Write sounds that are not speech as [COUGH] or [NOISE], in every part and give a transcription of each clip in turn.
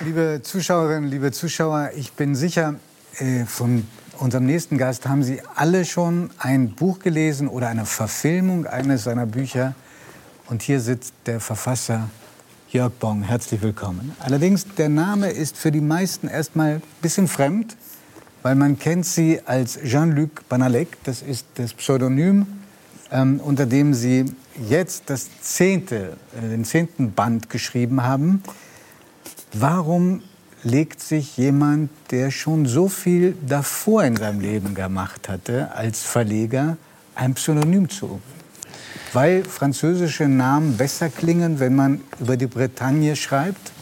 Liebe Zuschauerinnen, liebe Zuschauer, ich bin sicher, äh, von unserem nächsten Gast haben Sie alle schon ein Buch gelesen oder eine Verfilmung eines seiner Bücher. Und hier sitzt der Verfasser Jörg Bong. Herzlich willkommen. Allerdings, der Name ist für die meisten erstmal ein bisschen fremd, weil man kennt Sie als Jean-Luc Banalek. Das ist das Pseudonym, ähm, unter dem Sie jetzt das zehnte, äh, den zehnten Band geschrieben haben. Warum legt sich jemand, der schon so viel davor in seinem Leben gemacht hatte, als Verleger, ein Pseudonym zu? Weil französische Namen besser klingen, wenn man über die Bretagne schreibt?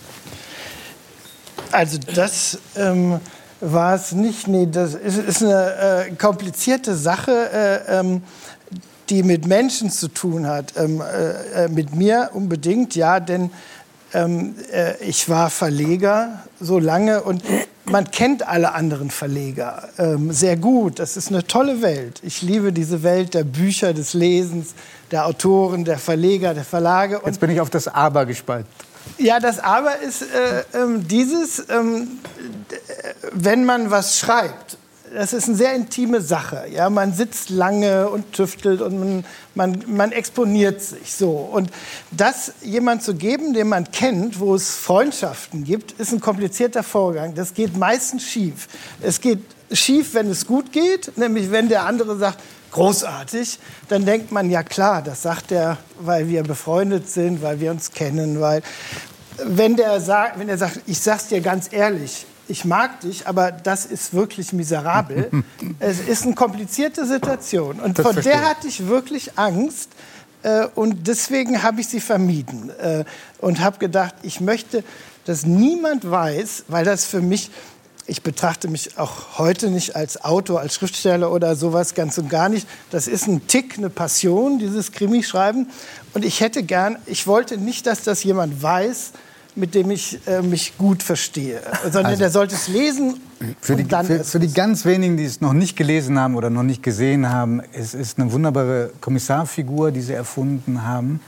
Also das ähm, war es nicht. Nee, das ist, ist eine äh, komplizierte Sache. Äh, ähm, die mit Menschen zu tun hat. Ähm, äh, äh mit mir unbedingt, ja, denn ähm, äh, ich war Verleger so lange und man kennt alle anderen Verleger ähm, sehr gut. Das ist eine tolle Welt. Ich liebe diese Welt der Bücher, des Lesens, der Autoren, der Verleger, der Verlage. Und Jetzt bin ich auf das Aber gespannt. Ja, das Aber ist äh, äh, dieses, ähm, wenn man was schreibt das ist eine sehr intime Sache. Ja? Man sitzt lange und tüftelt und man, man, man exponiert sich so. Und das jemand zu geben, den man kennt, wo es Freundschaften gibt, ist ein komplizierter Vorgang. Das geht meistens schief. Es geht schief, wenn es gut geht, nämlich wenn der andere sagt, großartig, dann denkt man, ja klar, das sagt er, weil wir befreundet sind, weil wir uns kennen, weil wenn der sagt, wenn er sagt, ich sag's dir ganz ehrlich, ich mag dich, aber das ist wirklich miserabel. [LAUGHS] es ist eine komplizierte Situation. Und das vor der hatte ich wirklich Angst. Äh, und deswegen habe ich sie vermieden. Äh, und habe gedacht, ich möchte, dass niemand weiß, weil das für mich, ich betrachte mich auch heute nicht als Autor, als Schriftsteller oder sowas ganz und gar nicht. Das ist ein Tick, eine Passion, dieses Krimischreiben. Und ich hätte gern, ich wollte nicht, dass das jemand weiß, mit dem ich äh, mich gut verstehe, sondern also, der sollte es lesen. Für die, für, für die ganz wenigen, die es noch nicht gelesen haben oder noch nicht gesehen haben, es ist eine wunderbare Kommissarfigur, die sie erfunden haben.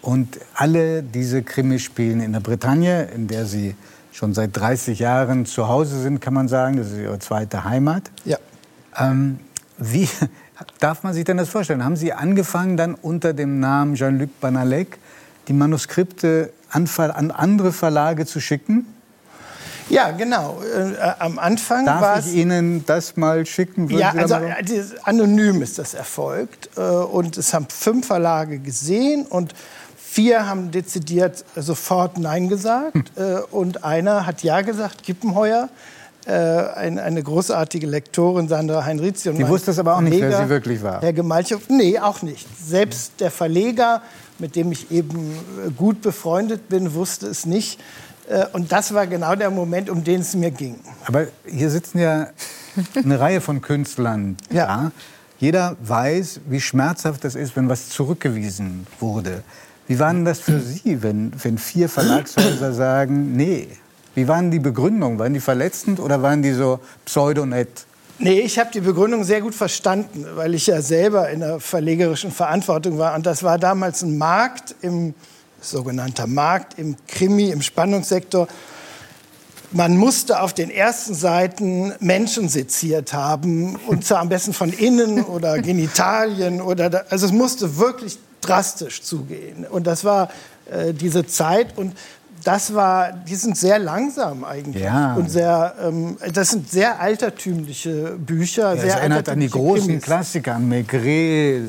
Und alle diese Krimis spielen in der Bretagne, in der sie schon seit 30 Jahren zu Hause sind, kann man sagen. Das ist ihre zweite Heimat. Ja. Ähm, wie [LAUGHS] darf man sich denn das vorstellen? Haben Sie angefangen dann unter dem Namen Jean-Luc Banalek die Manuskripte an, an andere Verlage zu schicken? Ja, genau. Äh, am Anfang Darf ich Ihnen das mal schicken? Würden ja, also äh, anonym ist das erfolgt. Äh, und es haben fünf Verlage gesehen und vier haben dezidiert sofort Nein gesagt. Hm. Äh, und einer hat Ja gesagt, Kippenheuer. Äh, ein, eine großartige Lektorin, Sandra Heinrizi. Die wusste es aber auch nicht, wer sie wirklich war. Herr Gemalchow, nee, auch nicht. Selbst der Verleger mit dem ich eben äh, gut befreundet bin, wusste es nicht. Äh, und das war genau der Moment, um den es mir ging. Aber hier sitzen ja eine Reihe von Künstlern. [LAUGHS] Ja. ja. Jeder weiß, wie schmerzhaft das ist, wenn was zurückgewiesen wurde. Wie war denn das für Sie, wenn, wenn vier Verlagshäuser sagen, nee? Wie waren die Begründungen? Waren die verletzend oder waren die so pseudonett? Nee, ich habe die Begründung sehr gut verstanden, weil ich ja selber in der verlegerischen Verantwortung war. Und das war damals ein Markt, im sogenannter Markt im Krimi, im Spannungssektor. Man musste auf den ersten Seiten Menschen seziert haben, und zwar am besten von innen oder [LAUGHS] Genitalien. Oder also es musste wirklich drastisch zugehen. Und das war äh, diese Zeit. Und das war, die sind sehr langsam eigentlich. Ja. Und sehr, ähm, das sind sehr altertümliche Bücher. Ja, sehr das erinnert an die großen Krimis. Klassiker, an Maigret.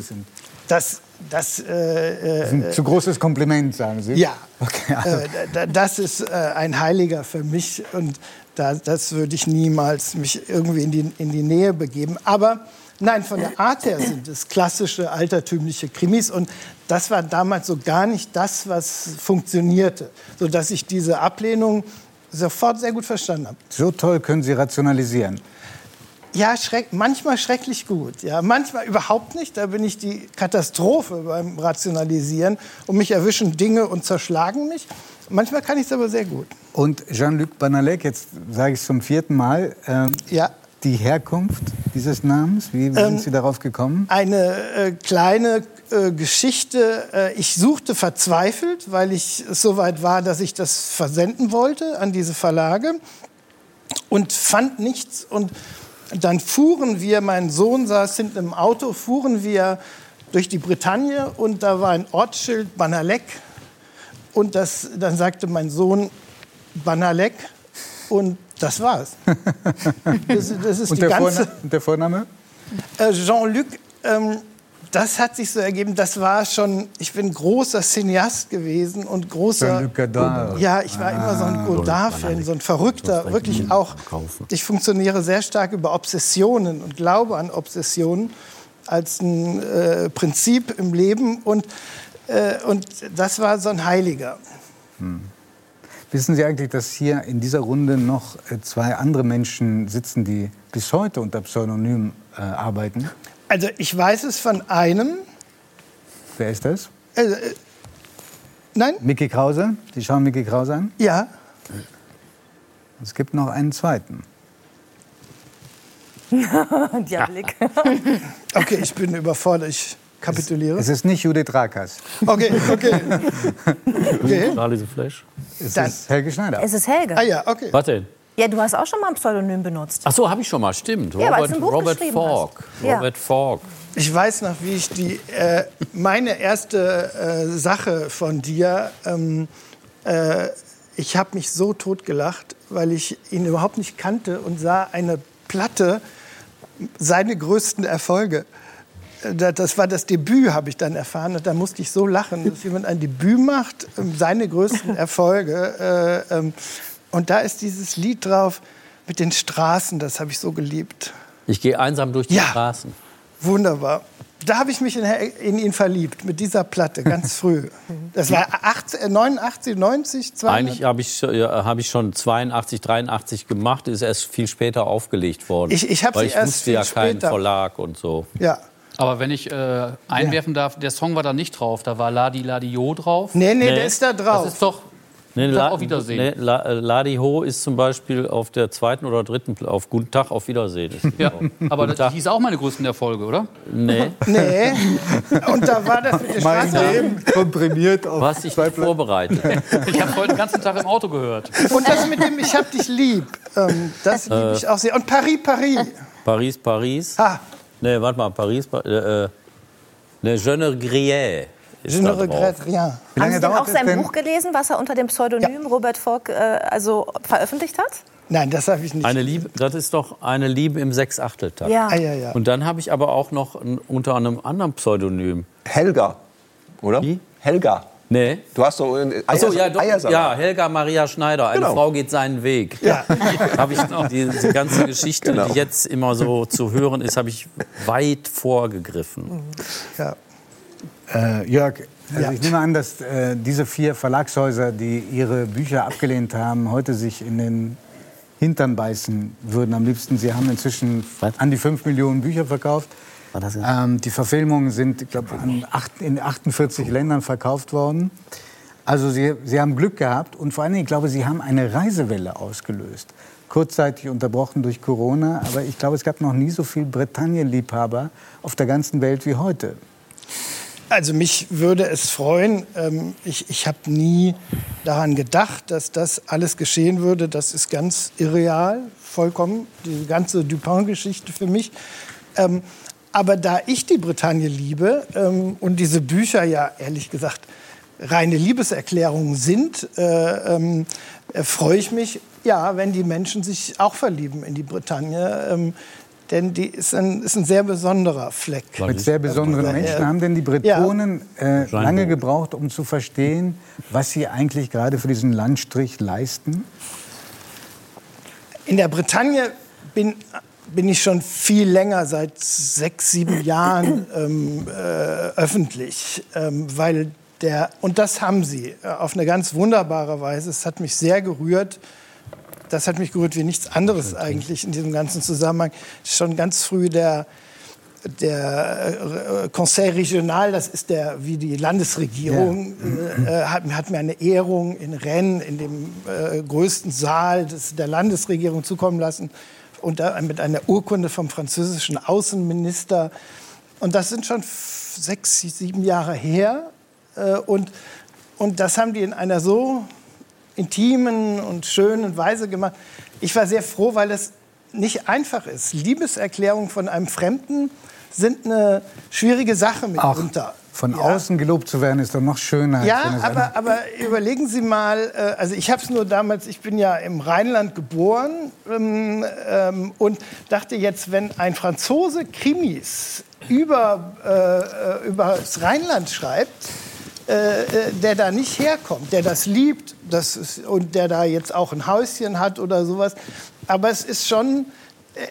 Das, das, äh, das ist ein zu großes Kompliment, sagen Sie? Ja. Okay, also. äh, das ist äh, ein Heiliger für mich und da, das würde ich niemals mich irgendwie in die, in die Nähe begeben. Aber Nein, von der Art her sind es klassische altertümliche Krimis und das war damals so gar nicht das, was funktionierte, sodass ich diese Ablehnung sofort sehr gut verstanden habe. So toll können Sie rationalisieren. Ja, schreck, manchmal schrecklich gut. Ja, manchmal überhaupt nicht. Da bin ich die Katastrophe beim Rationalisieren. Und mich erwischen Dinge und zerschlagen mich. Manchmal kann ich es aber sehr gut. Und Jean-Luc Banalek, jetzt sage ich es zum vierten Mal, äh, ja die Herkunft dieses Namens? Wie sind Ähm, Sie darauf gekommen? Eine äh, kleine äh, Geschichte. Äh, ich suchte verzweifelt, weil ich es so weit war, dass ich das versenden wollte an diese Verlage und fand nichts. Und dann fuhren wir, mein Sohn saß hinten im Auto, fuhren wir durch die Bretagne und da war ein Ortsschild Banalek. Und das, dann sagte mein Sohn Banalek und das war's. [LAUGHS] Das, das ist Und die der, ganze. Vorna und der Vorname? Äh, Jean-Luc, ähm, das hat sich so ergeben, das war schon, ich bin großer Cineast gewesen und großer... Jean-Luc Godard. Ja, ich war immer so ein Godard-Fan, so ein Verrückter, wirklich auch. Ich funktioniere sehr stark über Obsessionen und glaube an Obsessionen als ein äh, Prinzip im Leben und, äh, und das war so ein Heiliger. Wissen Sie eigentlich, dass hier in dieser Runde noch äh, zwei andere Menschen sitzen, die bis heute unter Pseudonym äh, arbeiten? Also ich weiß es von einem, Wer ist das? äh, äh, nein, Mickey Krause. Sie schauen Mickey Krause an. ja, Es gibt noch einen zweiten. [LAUGHS] Der Blick. [LAUGHS] okay, ich bin überfordert, ich kapituliere. Es ist nicht Judith Rakers. Okay, okay. [LAUGHS] okay. Charlie the Flash. Es Dann- ist Helge Schneider. Es ist Helge. Ah ja, okay. Was denn? Ja, du hast auch schon mal ein Pseudonym benutzt. Ach so, habe ich schon mal, stimmt. Ja, Robert, Robert Falk. Ja. Robert Falk. Ich weiß noch, wie ich die, äh, meine erste äh, Sache von dir, ähm, äh, ich habe mich so totgelacht, weil ich ihn überhaupt nicht kannte und sah eine Platte, seine größten Erfolge. Äh, da- Das war das Debüt, habe ich dann erfahren. Und da musste ich so lachen, dass jemand ein Debüt macht, ähm, seine größten [LAUGHS] Erfolge. Äh, ähm, und da ist dieses Lied drauf mit den Straßen, das habe ich so geliebt. Ich gehe einsam durch die Ja. Straßen. Wunderbar. Da habe ich mich in, in ihn verliebt, mit dieser Platte, ganz früh. [LAUGHS] Das war 80, äh, 89, 90, 200. Eigentlich habe ich, ja, hab ich schon 82, 83 gemacht, ist erst viel später aufgelegt worden. Ich- ich hab Weil sie ich erst wusste ja viel keinen später. Verlag und so. Ja. Aber wenn ich äh, einwerfen darf, der Song war da nicht drauf. Da war Ladi Ladio drauf. Nee, nee, Nee. der ist da drauf. Das ist doch. Nee, Tag, auf Wiedersehen. Nee, La, äh, Ladi Ho ist zum Beispiel auf der zweiten oder dritten, auf Guten Tag, auf Wiedersehen. Ist Ja, drauf. [LAUGHS] aber das Tag. hieß auch meine größten Erfolge, oder? Nee, [LAUGHS] Nee. Und da war das mit der Mein. Leben komprimiert auf was ich zwei Pla- vorbereitet. [LAUGHS] Ich habe heute den ganzen Tag im Auto gehört. Und das mit dem Ich hab dich lieb, ähm, das liebe ich auch sehr. Und Paris, Paris. Paris, Paris. Ha, Nee, warte mal, Paris, Pa- äh, ne, Je ne ist je ne regrette rien. Wie Haben Sie denn auch sein denn? Buch gelesen, was er unter dem Pseudonym Robert Falk äh, also veröffentlicht hat? Nein, das habe ich nicht. Eine Liebe, das ist doch eine Liebe im Sechsachteltakt. Ja. Ah, ja, ja. Und dann habe ich aber auch noch unter einem anderen Pseudonym. Helga, oder? Wie? Helga. Nee. Du hast doch einen Achso, Eiers- ja, doch, Eiersalat. ja, Helga Maria Schneider. Eine Genau. Frau geht seinen Weg. Ja. [LAUGHS] Habe ich diese ganze Geschichte, Genau. die jetzt immer so zu hören ist, habe ich weit vorgegriffen. ja. Äh, Jörg, also Ja. ich nehme an, dass äh, diese vier Verlagshäuser, die ihre Bücher abgelehnt haben, heute sich in den Hintern beißen würden am liebsten. Sie haben inzwischen Was? an die fünf Millionen Bücher verkauft. War das jetzt? Ähm, die Verfilmungen sind, an acht, in 48 Ländern verkauft worden. Also sie, sie haben Glück gehabt und vor allen Dingen, ich glaube, sie haben eine Reisewelle ausgelöst. Kurzzeitig unterbrochen durch Corona, aber ich glaube, es gab noch nie so viel Bretagne-Liebhaber auf der ganzen Welt wie heute. Also mich würde es freuen. Ähm, ich ich habe nie daran gedacht, dass das alles geschehen würde. Das ist ganz irreal, vollkommen. Die ganze Dupin-Geschichte für mich. Aber da ich die Bretagne liebe ähm, und diese Bücher ja ehrlich gesagt reine Liebeserklärungen sind, äh, ähm, äh, freue ich mich, ja, wenn die Menschen sich auch verlieben in die Bretagne. Ähm, denn die ist ein, ist ein sehr besonderer Fleck. Mit sehr besonderen Ja. Menschen haben denn die Bretonen äh, lange gebraucht, um zu verstehen, was sie eigentlich gerade für diesen Landstrich leisten? In der Bretagne bin, bin ich schon viel länger, seit sechs, sieben [CLEARS THROAT] Jahren ähm, äh, öffentlich, ähm, weil der, und das haben sie äh, auf eine ganz wunderbare Weise. Es hat mich sehr gerührt. Das hat mich gerührt wie nichts anderes eigentlich in diesem ganzen Zusammenhang. Schon ganz früh der, der äh, Conseil Regional, das ist der, wie die Landesregierung, äh, äh, hat, hat mir eine Ehrung in Rennes, in dem äh, größten Saal des, der Landesregierung zukommen lassen da mit einer Urkunde vom französischen Außenminister. Und das sind schon sechs, sieben Jahre her. Äh, Und, und das haben die in einer so intimen und schönen Weise gemacht. Ich war sehr froh, weil es nicht einfach ist. Liebeserklärungen von einem Fremden sind eine schwierige Sache mitunter. von Ja. außen gelobt zu werden, ist doch noch schöner. Ja, aber, aber überlegen Sie mal, äh, also ich habe es nur damals, ich bin ja im Rheinland geboren ähm, ähm, und dachte jetzt, wenn ein Franzose Krimis über, äh, äh, über das Rheinland schreibt, äh, äh, der da nicht herkommt, der das liebt das ist, und der da jetzt auch ein Häuschen hat oder sowas, aber es ist schon,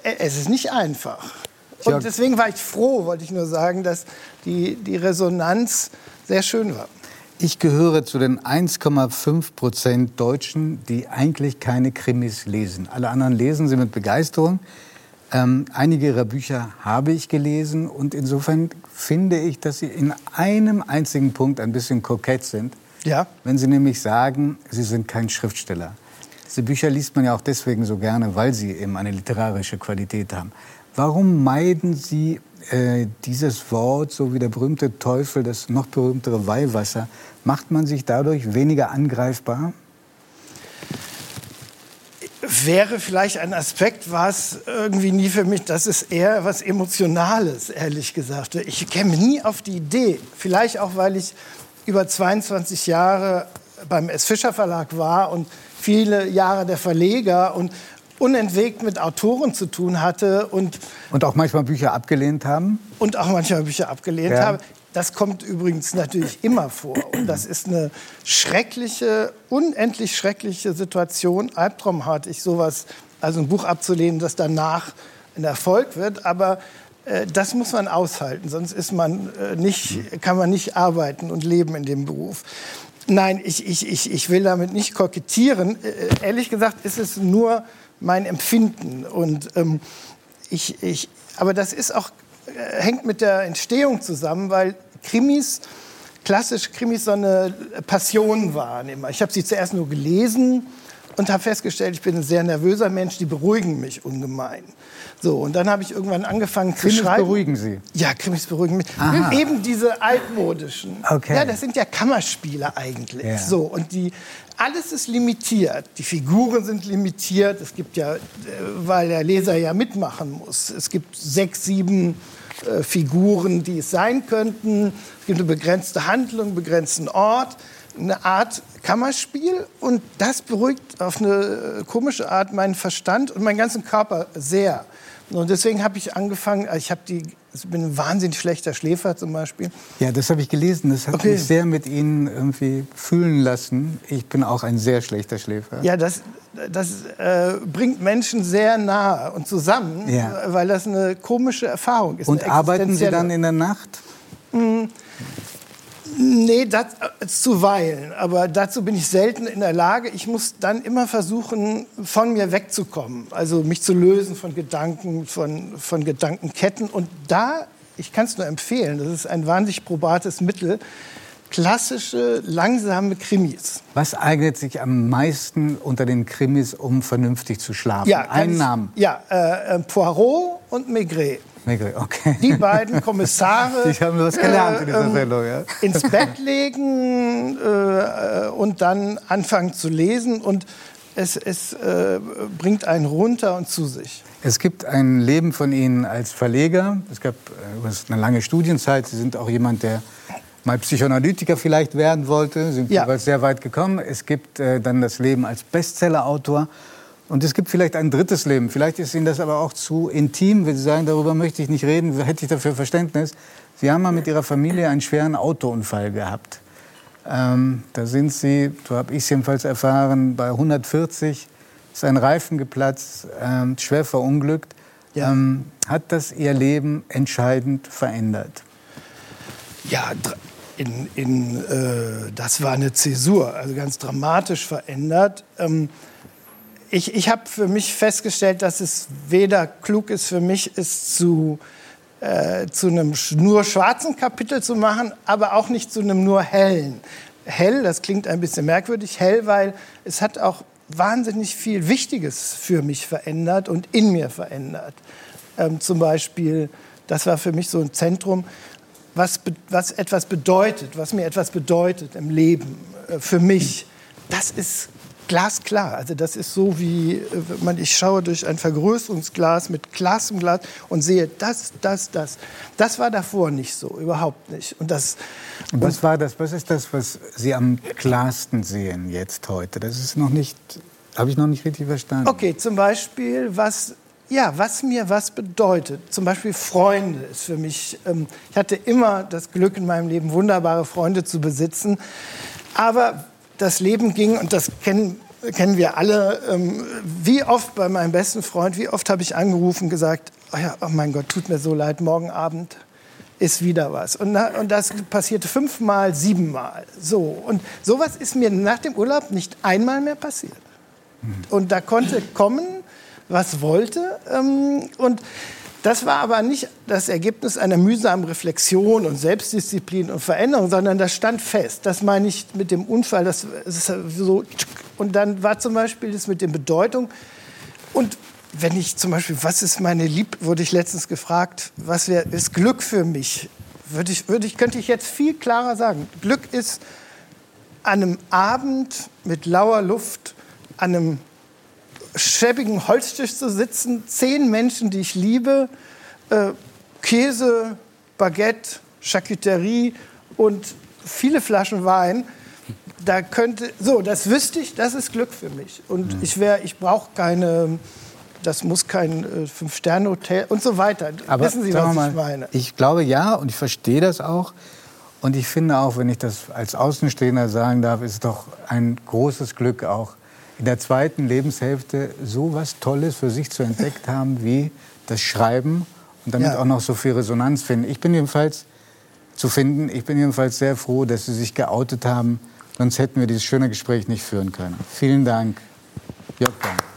äh, es ist nicht einfach. Und deswegen war ich froh, wollte ich nur sagen, dass die, die Resonanz sehr schön war. Ich gehöre zu den 1,5 Prozent Deutschen, die eigentlich keine Krimis lesen. Alle anderen lesen sie mit Begeisterung. Ähm, einige ihrer Bücher habe ich gelesen und insofern finde ich, dass sie in einem einzigen Punkt ein bisschen kokett sind. Ja. Wenn sie nämlich sagen, sie sind kein Schriftsteller. Diese Bücher liest man ja auch deswegen so gerne, weil sie eben eine literarische Qualität haben. Warum meiden Sie äh, dieses Wort, so wie der berühmte Teufel, das noch berühmtere Weihwasser? Macht man sich dadurch weniger angreifbar? Wäre vielleicht ein Aspekt, war es irgendwie nie für mich. Das ist eher was Emotionales, ehrlich gesagt. Ich käme nie auf die Idee. Vielleicht auch, weil ich über 22 Jahre beim S. Fischer Verlag war und viele Jahre der Verleger und unentwegt mit Autoren zu tun hatte und, Und auch manchmal Bücher abgelehnt haben? und auch manchmal Bücher abgelehnt Ja. habe. Das kommt übrigens natürlich immer vor. Und das ist eine schreckliche, unendlich schreckliche Situation. Albtraumhaft, ich sowas, also ein Buch abzulehnen, das danach ein Erfolg wird. Aber äh, das muss man aushalten, sonst ist man äh, nicht, kann man nicht arbeiten und leben in dem Beruf. Nein, ich, ich, ich, ich will damit nicht kokettieren. Äh, ehrlich gesagt ist es nur mein Empfinden. Und ähm, ich, ich, aber das ist auch, äh, hängt mit der Entstehung zusammen, weil Krimis, klassische Krimis, so eine Passion waren immer. Ich habe sie zuerst nur gelesen und habe festgestellt, ich bin ein sehr nervöser Mensch, die beruhigen mich ungemein. So, und dann habe ich irgendwann angefangen Krimis zu schreiben. beruhigen Sie? Ja, Krimis beruhigen mich. Aha. Eben diese altmodischen. Okay. Ja, das sind ja Kammerspiele eigentlich. Ja. So, und die, alles ist limitiert. Die Figuren sind limitiert. Es gibt ja, äh, weil der Leser ja mitmachen muss. Es gibt sechs, sieben äh, Figuren, die es sein könnten. Es gibt eine begrenzte Handlung, einen begrenzten Ort. Eine Art Kammerspiel und das beruhigt auf eine äh, komische Art meinen Verstand und meinen ganzen Körper sehr. Und deswegen habe ich angefangen, ich habe die, ich bin ein wahnsinnig schlechter Schläfer zum Beispiel. Ja, das habe ich gelesen. Das hat Okay. mich sehr mit Ihnen irgendwie fühlen lassen. Ich bin auch ein sehr schlechter Schläfer. Ja, das, das äh, bringt Menschen sehr nahe und zusammen, Ja. weil das eine komische Erfahrung ist. Und arbeiten Sie dann in der Nacht? Nee, das, äh, zuweilen. Aber dazu bin ich selten in der Lage. Ich muss dann immer versuchen, von mir wegzukommen. Also mich zu lösen von Gedanken, von, von Gedankenketten. Und da, ich kann es nur empfehlen, das ist ein wahnsinnig probates Mittel, klassische, langsame Krimis. Was eignet sich am meisten unter den Krimis, um vernünftig zu schlafen? kann Einen ich- Namen. Ja, äh, äh, Poirot und Maigret. Maigret, Okay. Die beiden Kommissare. [LAUGHS] Ich habe was gelernt in dieser ähm, Sendung. Ja. ins Bett legen äh, und dann anfangen zu lesen und es, es äh, bringt einen runter und zu sich. Es gibt ein Leben von Ihnen als Verleger. Es gab äh, eine lange Studienzeit. Sie sind auch jemand, der mal Psychoanalytiker vielleicht werden wollte. Sie sind Ja. jeweils sehr weit gekommen. Es gibt äh, dann das Leben als Bestsellerautor. Und es gibt vielleicht ein drittes Leben. Vielleicht ist Ihnen das aber auch zu intim, wenn Sie sagen, darüber möchte ich nicht reden, hätte ich dafür Verständnis. Sie haben mal mit Ihrer Familie einen schweren Autounfall gehabt. Ähm, da sind Sie, so habe ich es jedenfalls erfahren, bei 140 ist ein Reifen geplatzt, ähm, schwer verunglückt. Ja. Ähm, hat das Ihr Leben entscheidend verändert? Ja, in, in, äh, das war eine Zäsur, also ganz dramatisch verändert. Ähm, ich ich habe für mich festgestellt, dass es weder klug ist für mich, es zu, äh, zu einem nur schwarzen Kapitel zu machen, aber auch nicht zu einem nur hellen. Hell, das klingt ein bisschen merkwürdig, hell, weil es hat auch wahnsinnig viel Wichtiges für mich verändert und in mir verändert. Ähm, zum Beispiel, das war für mich so ein Zentrum, was, was etwas bedeutet, was mir etwas bedeutet im Leben, äh, für mich. Das ist glasklar. Also das ist so wie, äh, man, ich schaue durch ein Vergrößerungsglas mit Glas im Glas und sehe das, das, das. Das war davor nicht so, überhaupt nicht. Und das. Und was war das? Was ist das, was Sie am klarsten sehen jetzt heute? Das ist noch nicht, habe ich noch nicht richtig verstanden. Okay, zum Beispiel, was ja, was mir was bedeutet. Zum Beispiel Freunde ist für mich. Ähm, ich hatte immer das Glück in meinem Leben, wunderbare Freunde zu besitzen. Aber das Leben ging, und das kennen, kennen wir alle, ähm, wie oft bei meinem besten Freund, wie oft habe ich angerufen und gesagt, oh, ja, oh mein Gott, tut mir so leid, morgen Abend ist wieder was. Und, und das passierte fünfmal, siebenmal. So. Und sowas ist mir nach dem Urlaub nicht einmal mehr passiert. Und da konnte kommen, was wollte. Ähm, und das war aber nicht das Ergebnis einer mühsamen Reflexion und Selbstdisziplin und Veränderung, sondern das stand fest. Das meine ich mit dem Unfall. Das ist so. Und dann war zum Beispiel das mit der Bedeutung. Und wenn ich zum Beispiel, was ist meine Lieb, wurde ich letztens gefragt, was wär, ist Glück für mich? Würde ich, würde ich, könnte ich jetzt viel klarer sagen. Glück ist an einem Abend mit lauer Luft, an einem schäbigen Holztisch zu sitzen, zehn Menschen, die ich liebe, äh, Käse, Baguette, Charcuterie und viele Flaschen Wein. Da könnte, so, das wüsste ich, das ist Glück für mich. Und mhm. ich wäre, ich brauche keine, das muss kein äh, Fünf-Sterne-Hotel und so weiter. Aber Wissen Sie, was mal, ich meine? Ich glaube ja und ich verstehe das auch. Und ich finde auch, wenn ich das als Außenstehender sagen darf, ist doch ein großes Glück auch, in der zweiten Lebenshälfte so was Tolles für sich zu entdeckt haben wie das Schreiben und damit ja. auch noch so viel Resonanz finden. Ich bin jedenfalls zu finden. Ich bin jedenfalls sehr froh, dass Sie sich geoutet haben. Sonst hätten wir dieses schöne Gespräch nicht führen können. Vielen Dank, Jörg Damm.